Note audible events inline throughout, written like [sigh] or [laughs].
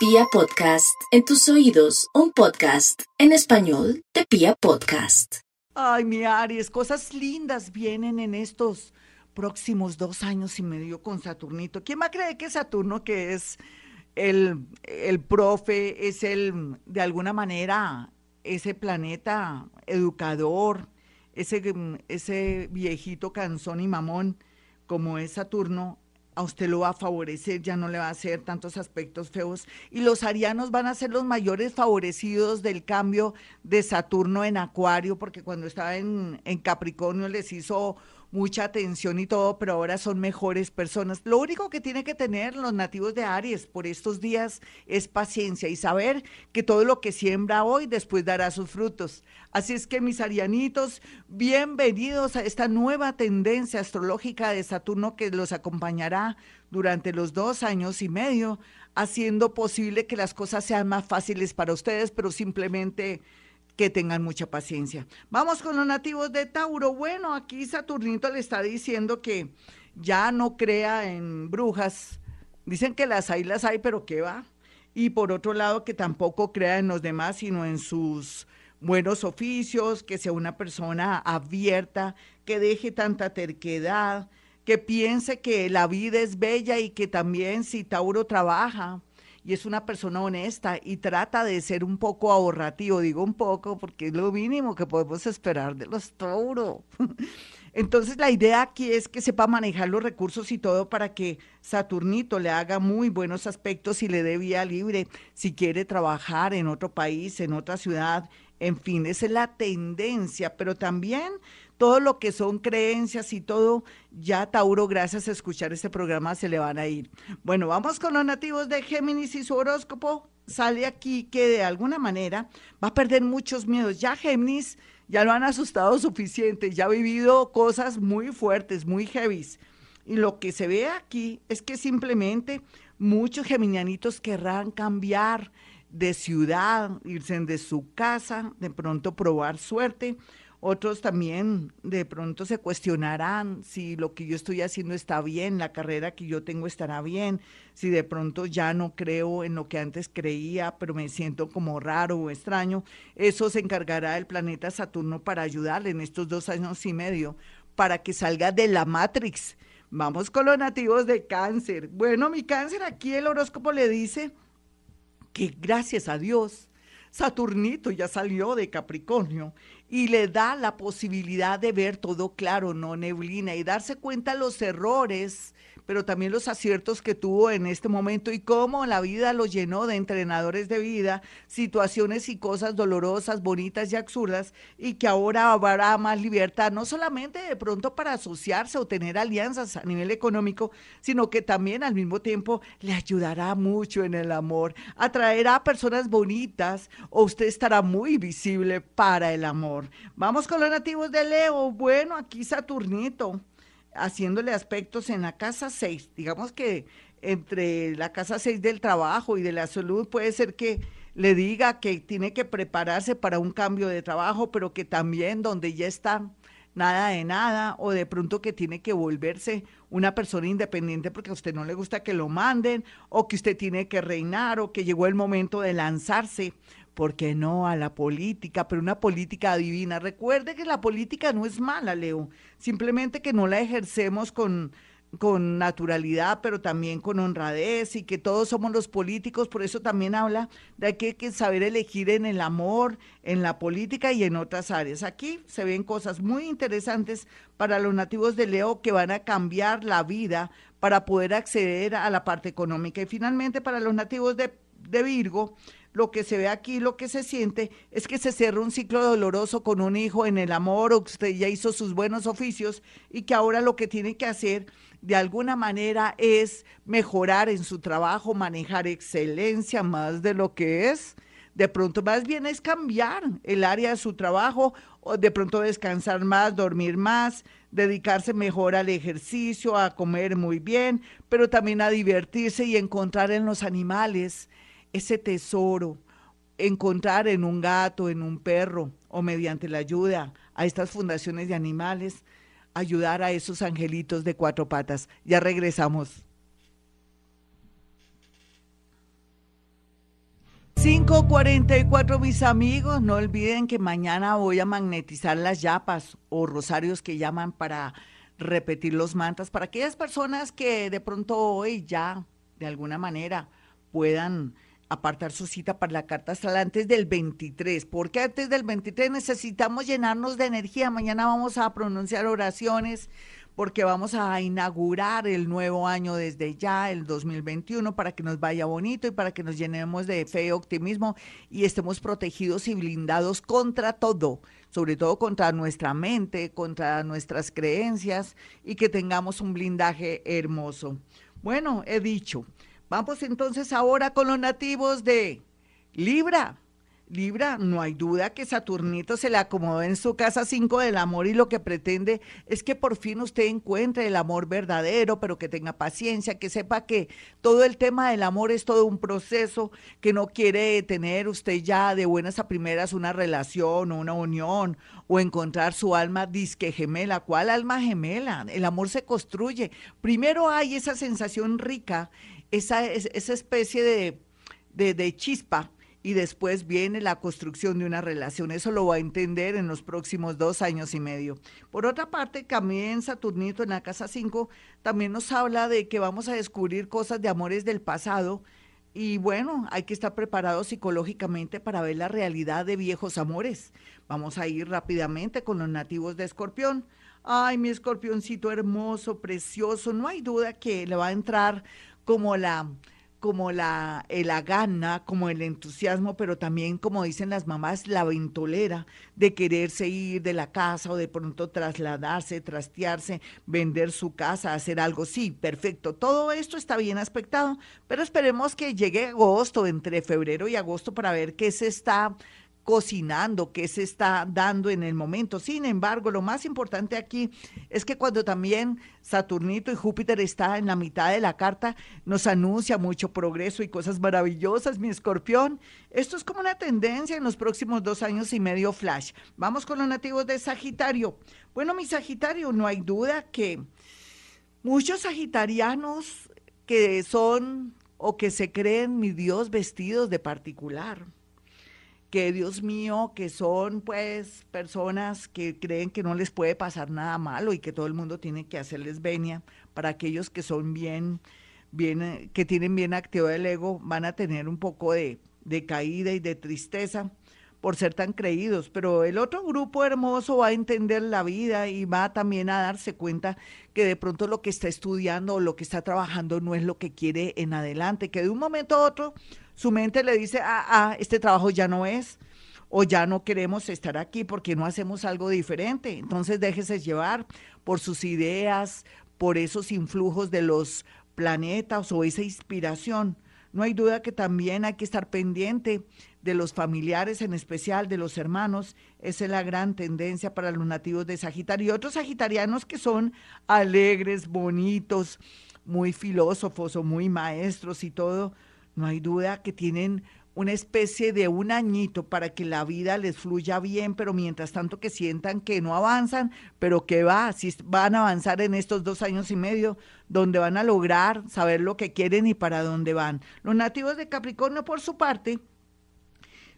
Pia Podcast, en tus oídos, un podcast en español de Pia Podcast. Ay, mi Aries, cosas lindas vienen en estos próximos dos años y medio con Saturnito. ¿Quién va a creer que Saturno, que es el, el profe, es el, de alguna manera, ese planeta educador, ese, ese viejito canzón y mamón como es Saturno, a usted lo va a favorecer, ya no le va a hacer tantos aspectos feos. Y los arianos van a ser los mayores favorecidos del cambio de Saturno en Acuario, porque cuando estaba en, en Capricornio les hizo mucha atención y todo, pero ahora son mejores personas. Lo único que tiene que tener los nativos de Aries por estos días es paciencia y saber que todo lo que siembra hoy después dará sus frutos. Así es que mis arianitos, bienvenidos a esta nueva tendencia astrológica de Saturno que los acompañará durante los dos años y medio, haciendo posible que las cosas sean más fáciles para ustedes, pero simplemente que tengan mucha paciencia. Vamos con los nativos de Tauro. Bueno, aquí Saturnito le está diciendo que ya no crea en brujas. Dicen que las hay, las hay, pero ¿qué va? Y por otro lado, que tampoco crea en los demás, sino en sus buenos oficios, que sea una persona abierta, que deje tanta terquedad, que piense que la vida es bella y que también si Tauro trabaja, y es una persona honesta y trata de ser un poco ahorrativo, digo un poco porque es lo mínimo que podemos esperar de los Tauro. [laughs] Entonces la idea aquí es que sepa manejar los recursos y todo para que Saturnito le haga muy buenos aspectos y le dé vía libre si quiere trabajar en otro país, en otra ciudad, en fin, esa es la tendencia, pero también todo lo que son creencias y todo, ya Tauro, gracias a escuchar este programa, se le van a ir. Bueno, vamos con los nativos de Géminis y su horóscopo. Sale aquí que de alguna manera va a perder muchos miedos. Ya Géminis ya lo han asustado suficiente, ya ha vivido cosas muy fuertes, muy heavies. Y lo que se ve aquí es que simplemente muchos geminianitos querrán cambiar de ciudad, irse de su casa, de pronto probar suerte otros también de pronto se cuestionarán si lo que yo estoy haciendo está bien, la carrera que yo tengo estará bien, si de pronto ya no creo en lo que antes creía, pero me siento como raro o extraño. Eso se encargará el planeta Saturno para ayudarle en estos dos años y medio para que salga de la Matrix. Vamos con los nativos de cáncer. Bueno, mi cáncer, aquí el horóscopo le dice que gracias a Dios, Saturnito ya salió de Capricornio y le da la posibilidad de ver todo claro, no neblina, y darse cuenta los errores, pero también los aciertos que tuvo en este momento y cómo la vida lo llenó de entrenadores de vida, situaciones y cosas dolorosas, bonitas y absurdas, y que ahora habrá más libertad, no solamente de pronto para asociarse o tener alianzas a nivel económico, sino que también al mismo tiempo le ayudará mucho en el amor, atraerá a personas bonitas o usted estará muy visible para el amor. Vamos con los nativos de Leo. Bueno, aquí Saturnito, haciéndole aspectos en la casa 6. Digamos que entre la casa 6 del trabajo y de la salud puede ser que le diga que tiene que prepararse para un cambio de trabajo, pero que también donde ya está nada de nada, o de pronto que tiene que volverse una persona independiente porque a usted no le gusta que lo manden, o que usted tiene que reinar, o que llegó el momento de lanzarse ¿por qué no? A la política, pero una política divina. Recuerde que la política no es mala, Leo, simplemente que no la ejercemos con, con naturalidad, pero también con honradez y que todos somos los políticos, por eso también habla de que hay que saber elegir en el amor, en la política y en otras áreas. Aquí se ven cosas muy interesantes para los nativos de Leo que van a cambiar la vida para poder acceder a la parte económica. Y finalmente para los nativos de, de Virgo, lo que se ve aquí, lo que se siente, es que se cierra un ciclo doloroso con un hijo en el amor o usted ya hizo sus buenos oficios y que ahora lo que tiene que hacer de alguna manera es mejorar en su trabajo, manejar excelencia más de lo que es. De pronto más bien es cambiar el área de su trabajo o de pronto descansar más, dormir más, dedicarse mejor al ejercicio, a comer muy bien, pero también a divertirse y encontrar en los animales ese tesoro, encontrar en un gato, en un perro o mediante la ayuda a estas fundaciones de animales, ayudar a esos angelitos de cuatro patas. Ya regresamos. 544 mis amigos, no olviden que mañana voy a magnetizar las yapas o rosarios que llaman para repetir los mantas para aquellas personas que de pronto hoy ya de alguna manera puedan apartar su cita para la carta astral antes del 23, porque antes del 23 necesitamos llenarnos de energía. Mañana vamos a pronunciar oraciones porque vamos a inaugurar el nuevo año desde ya, el 2021, para que nos vaya bonito y para que nos llenemos de fe y optimismo y estemos protegidos y blindados contra todo, sobre todo contra nuestra mente, contra nuestras creencias y que tengamos un blindaje hermoso. Bueno, he dicho, vamos entonces ahora con los nativos de Libra. Libra, no hay duda que Saturnito se le acomodó en su casa 5 del amor y lo que pretende es que por fin usted encuentre el amor verdadero, pero que tenga paciencia, que sepa que todo el tema del amor es todo un proceso, que no quiere tener usted ya de buenas a primeras una relación o una unión o encontrar su alma disque gemela. ¿Cuál alma gemela? El amor se construye. Primero hay esa sensación rica, esa, esa especie de, de, chispa y después viene la construcción de una relación. Eso lo va a entender en los próximos dos años y medio. Por otra parte, también Saturnito en la casa 5 también nos habla de que vamos a descubrir cosas de amores del pasado. Y bueno, hay que estar preparados psicológicamente para ver la realidad de viejos amores. Vamos a ir rápidamente con los nativos de Escorpión. Ay, mi escorpioncito hermoso, precioso. No hay duda que le va a entrar como la como la, eh, la gana, como el entusiasmo, pero también, como dicen las mamás, la ventolera de quererse ir de la casa o de pronto trasladarse, trastearse, vender su casa, hacer algo. Sí, perfecto. Todo esto está bien aspectado, pero esperemos que llegue agosto, entre febrero y agosto, para ver qué se está cocinando, qué se está dando en el momento. Sin embargo, lo más importante aquí es que cuando también Saturnito y Júpiter está en la mitad de la carta, nos anuncia mucho progreso y cosas maravillosas, mi escorpión. Esto es como una tendencia en los próximos dos años y medio flash. Vamos con los nativos de Sagitario. Bueno, mi Sagitario, no hay duda que muchos sagitarianos que son o que se creen mi Dios vestidos de particular que Dios mío, que son pues personas que creen que no les puede pasar nada malo y que todo el mundo tiene que hacerles venia, para aquellos que son bien, bien, eh, que tienen bien activo el ego, van a tener un poco de, de caída y de tristeza por ser tan creídos, pero el otro grupo hermoso va a entender la vida y va también a darse cuenta que de pronto lo que está estudiando o lo que está trabajando no es lo que quiere en adelante, que de un momento a otro su mente le dice, ah, ah, este trabajo ya no es, o ya no queremos estar aquí porque no hacemos algo diferente. Entonces déjese llevar por sus ideas, por esos influjos de los planetas o esa inspiración. No hay duda que también hay que estar pendiente de los familiares, en especial de los hermanos. Esa es la gran tendencia para los nativos de Sagitario y otros sagitarianos que son alegres, bonitos, muy filósofos o muy maestros y todo no hay duda que tienen una especie de un añito para que la vida les fluya bien, pero mientras tanto que sientan que no avanzan, pero que va, si van a avanzar en estos dos años y medio, donde van a lograr saber lo que quieren y para dónde van. Los nativos de Capricornio, por su parte,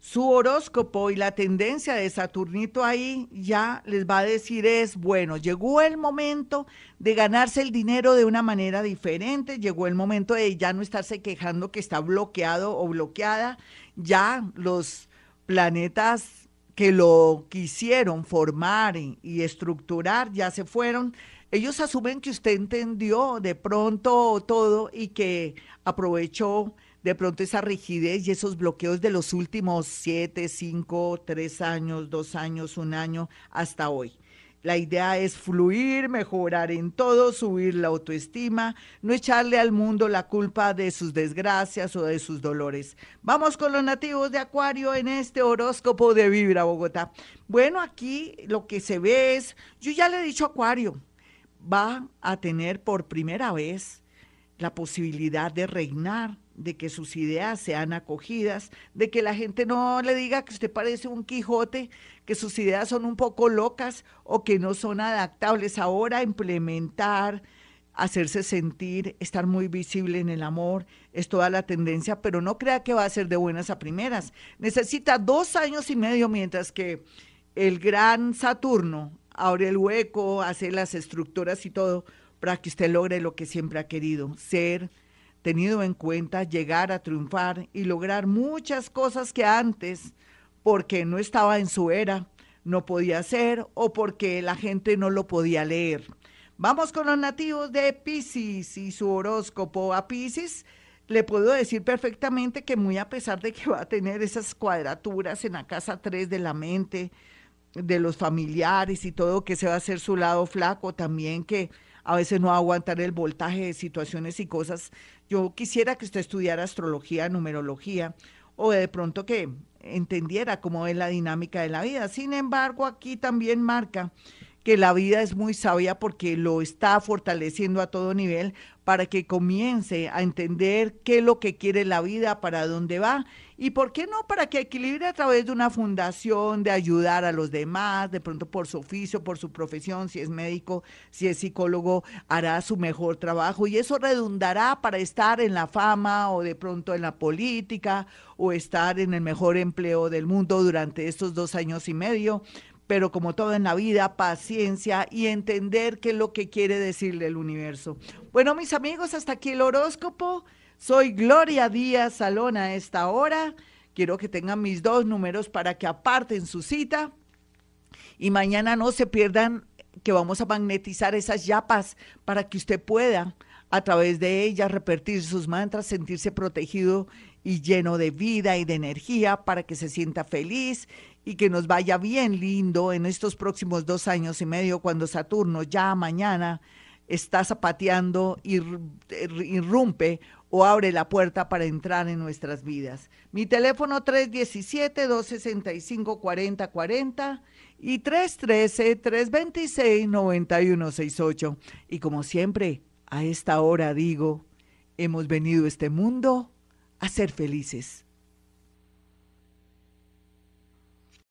su horóscopo y la tendencia de Saturnito ahí ya les va a decir es, bueno, llegó el momento de ganarse el dinero de una manera diferente, llegó el momento de ya no estarse quejando que está bloqueado o bloqueada, ya los planetas que lo quisieron formar y estructurar ya se fueron. Ellos asumen que usted entendió de pronto todo y que aprovechó de pronto esa rigidez y esos bloqueos de los últimos siete, cinco, tres años, dos años, un año, hasta hoy. La idea es fluir, mejorar en todo, subir la autoestima, no echarle al mundo la culpa de sus desgracias o de sus dolores. Vamos con los nativos de Acuario en este horóscopo de Vibra Bogotá. Bueno, aquí lo que se ve es, yo ya le he dicho Acuario, va a tener por primera vez la posibilidad de reinar de que sus ideas sean acogidas, de que la gente no le diga que usted parece un Quijote, que sus ideas son un poco locas o que no son adaptables ahora, implementar hacerse sentir, estar muy visible en el amor, es toda la tendencia, pero no crea que va a ser de buenas a primeras. Necesita dos años y medio mientras que el gran Saturno abre el hueco, hace las estructuras y todo para que usted logre lo que siempre ha querido, ser tenido en cuenta, llegar a triunfar y lograr muchas cosas que antes, porque no estaba en su era, no podía hacer o porque la gente no lo podía leer. Vamos con los nativos de Pisces y su horóscopo a Pisces. Le puedo decir perfectamente que muy a pesar de que [laughs] va a tener esas cuadraturas en la casa 3 de la mente, de los familiares y todo, que se va a hacer su lado flaco también, que a veces no aguantar el voltaje de situaciones y cosas. Yo quisiera que usted estudiara astrología, numerología, o de pronto que entendiera cómo es la dinámica de la vida. Sin embargo, aquí también marca que la vida es muy sabia porque lo está fortaleciendo a todo nivel para que comience a entender qué es lo que quiere la vida, para dónde va y por qué no para que equilibre a través de una fundación, de ayudar a los demás, de pronto por su oficio, por su profesión, si es médico, si es psicólogo, hará su mejor trabajo y eso redundará para estar en la fama o de pronto en la política o estar en el mejor empleo del mundo durante estos dos años y medio pero como todo en la vida, paciencia y entender qué es lo que quiere decirle el universo. Bueno, mis amigos, hasta aquí el horóscopo. Soy Gloria Díaz Salón a esta hora. Quiero que tengan mis dos números para que aparten su cita. Y mañana no se pierdan que vamos a magnetizar esas yapas para que usted pueda a través de ellas repetir sus mantras, sentirse protegido y lleno de vida y de energía para que se sienta feliz y que nos vaya bien lindo en estos próximos dos años y medio cuando Saturno ya mañana está zapateando y irrumpe o abre la puerta para entrar en nuestras vidas. Mi teléfono 317-265-4040 y 313-326-9168. Y como siempre, a esta hora digo, hemos venido a este mundo a ser felices.